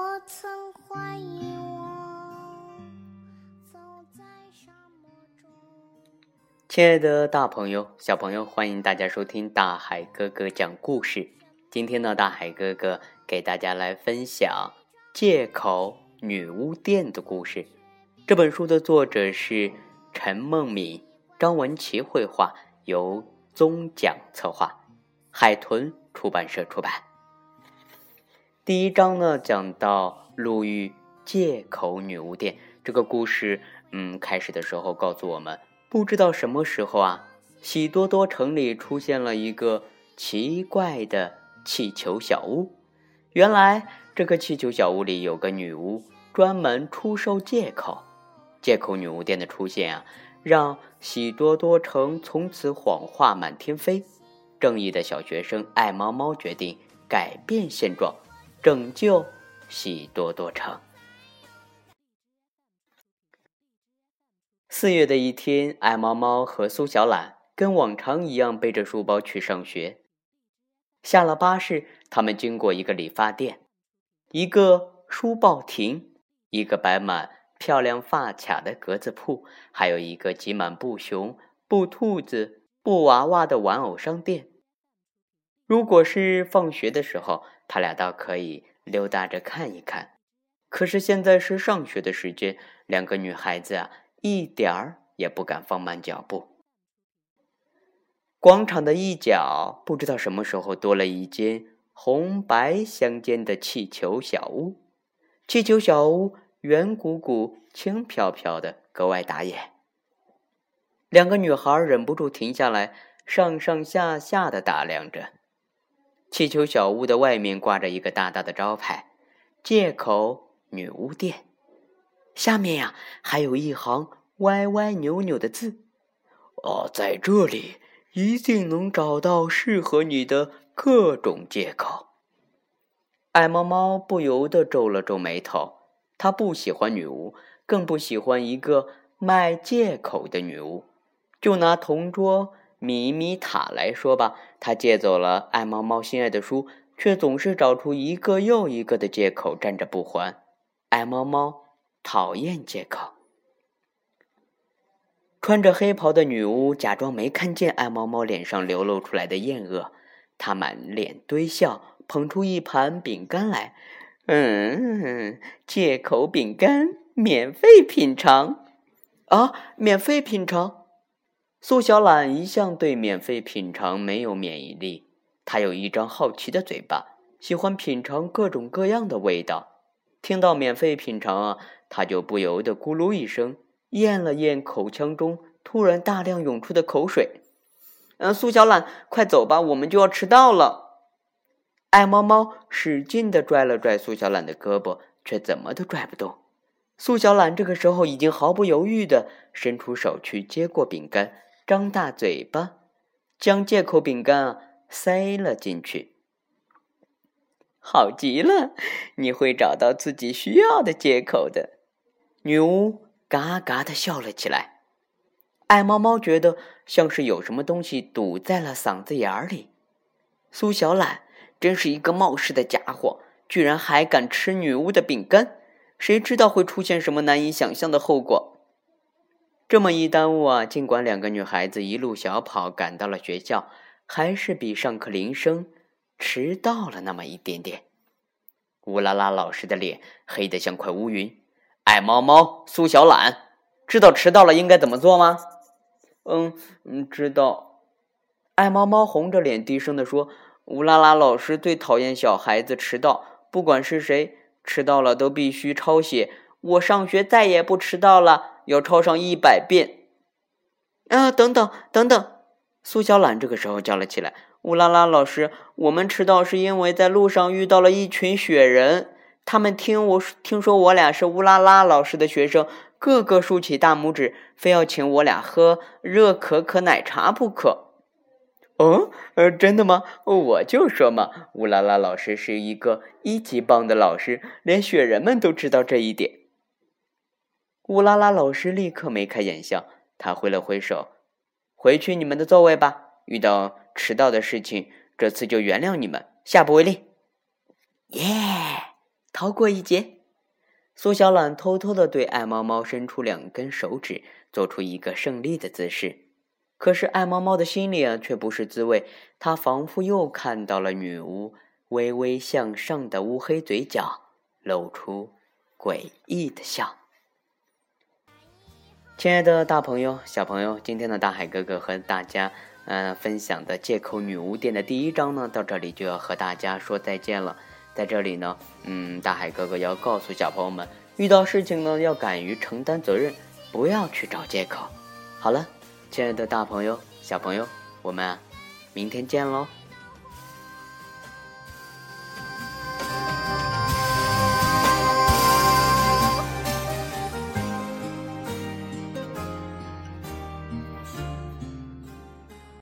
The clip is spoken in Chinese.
我曾怀疑我走在沙漠中。亲爱的大朋友、小朋友，欢迎大家收听大海哥哥讲故事。今天呢，大海哥哥给大家来分享《借口女巫店》的故事。这本书的作者是陈梦敏，张文琪绘画，由宗讲策划，海豚出版社出版。第一章呢，讲到路遇借口女巫店这个故事。嗯，开始的时候告诉我们，不知道什么时候啊，喜多多城里出现了一个奇怪的气球小屋。原来，这个气球小屋里有个女巫，专门出售借口。借口女巫店的出现啊，让喜多多城从此谎话满天飞。正义的小学生爱猫猫决定改变现状。拯救喜多多城。四月的一天，爱猫猫和苏小懒跟往常一样背着书包去上学。下了巴士，他们经过一个理发店，一个书报亭，一个摆满漂亮发卡的格子铺，还有一个挤满布熊、布兔子、布娃娃的玩偶商店。如果是放学的时候，他俩倒可以溜达着看一看，可是现在是上学的时间，两个女孩子啊，一点儿也不敢放慢脚步。广场的一角，不知道什么时候多了一间红白相间的气球小屋。气球小屋圆鼓鼓、轻飘飘的，格外打眼。两个女孩忍不住停下来，上上下下的打量着。气球小屋的外面挂着一个大大的招牌“借口女巫店”，下面呀还有一行歪歪扭扭的字：“哦，在这里一定能找到适合你的各种借口。”爱猫猫不由得皱了皱眉头，他不喜欢女巫，更不喜欢一个卖借口的女巫。就拿同桌。米米塔来说吧，他借走了爱猫猫心爱的书，却总是找出一个又一个的借口站着不还。爱猫猫讨厌借口。穿着黑袍的女巫假装没看见爱猫猫脸上流露出来的厌恶，她满脸堆笑，捧出一盘饼干来。嗯，借口饼干，免费品尝。啊，免费品尝。苏小懒一向对免费品尝没有免疫力，他有一张好奇的嘴巴，喜欢品尝各种各样的味道。听到免费品尝啊，他就不由得咕噜一声，咽了咽口腔中突然大量涌出的口水。嗯，苏小懒，快走吧，我们就要迟到了。爱猫猫使劲的拽了拽苏小懒的胳膊，却怎么都拽不动。苏小懒这个时候已经毫不犹豫的伸出手去接过饼干。张大嘴巴，将借口饼干塞了进去。好极了，你会找到自己需要的借口的。女巫嘎嘎的笑了起来。爱猫猫觉得像是有什么东西堵在了嗓子眼里。苏小懒真是一个冒失的家伙，居然还敢吃女巫的饼干，谁知道会出现什么难以想象的后果？这么一耽误啊，尽管两个女孩子一路小跑赶到了学校，还是比上课铃声迟到了那么一点点。乌拉拉老师的脸黑得像块乌云。爱猫猫苏小懒，知道迟到了应该怎么做吗？嗯嗯，知道。爱猫猫红着脸低声地说：“乌拉拉老师最讨厌小孩子迟到，不管是谁迟到了都必须抄写。我上学再也不迟到了。”要抄上一百遍！啊，等等等等！苏小懒这个时候叫了起来：“乌拉拉老师，我们迟到是因为在路上遇到了一群雪人，他们听我听说我俩是乌拉拉老师的学生，个个竖起大拇指，非要请我俩喝热可可奶茶不可。”哦，呃，真的吗？我就说嘛，乌拉拉老师是一个一级棒的老师，连雪人们都知道这一点。乌拉拉老师立刻眉开眼笑，他挥了挥手：“回去你们的座位吧。遇到迟到的事情，这次就原谅你们，下不为例。”耶！逃过一劫。苏小懒偷偷的对爱猫猫伸出两根手指，做出一个胜利的姿势。可是爱猫猫的心里啊，却不是滋味。它仿佛又看到了女巫微微向上的乌黑嘴角，露出诡异的笑。亲爱的大朋友、小朋友，今天的大海哥哥和大家，呃，分享的借口女巫店的第一章呢，到这里就要和大家说再见了。在这里呢，嗯，大海哥哥要告诉小朋友们，遇到事情呢，要敢于承担责任，不要去找借口。好了，亲爱的大朋友、小朋友，我们明天见喽。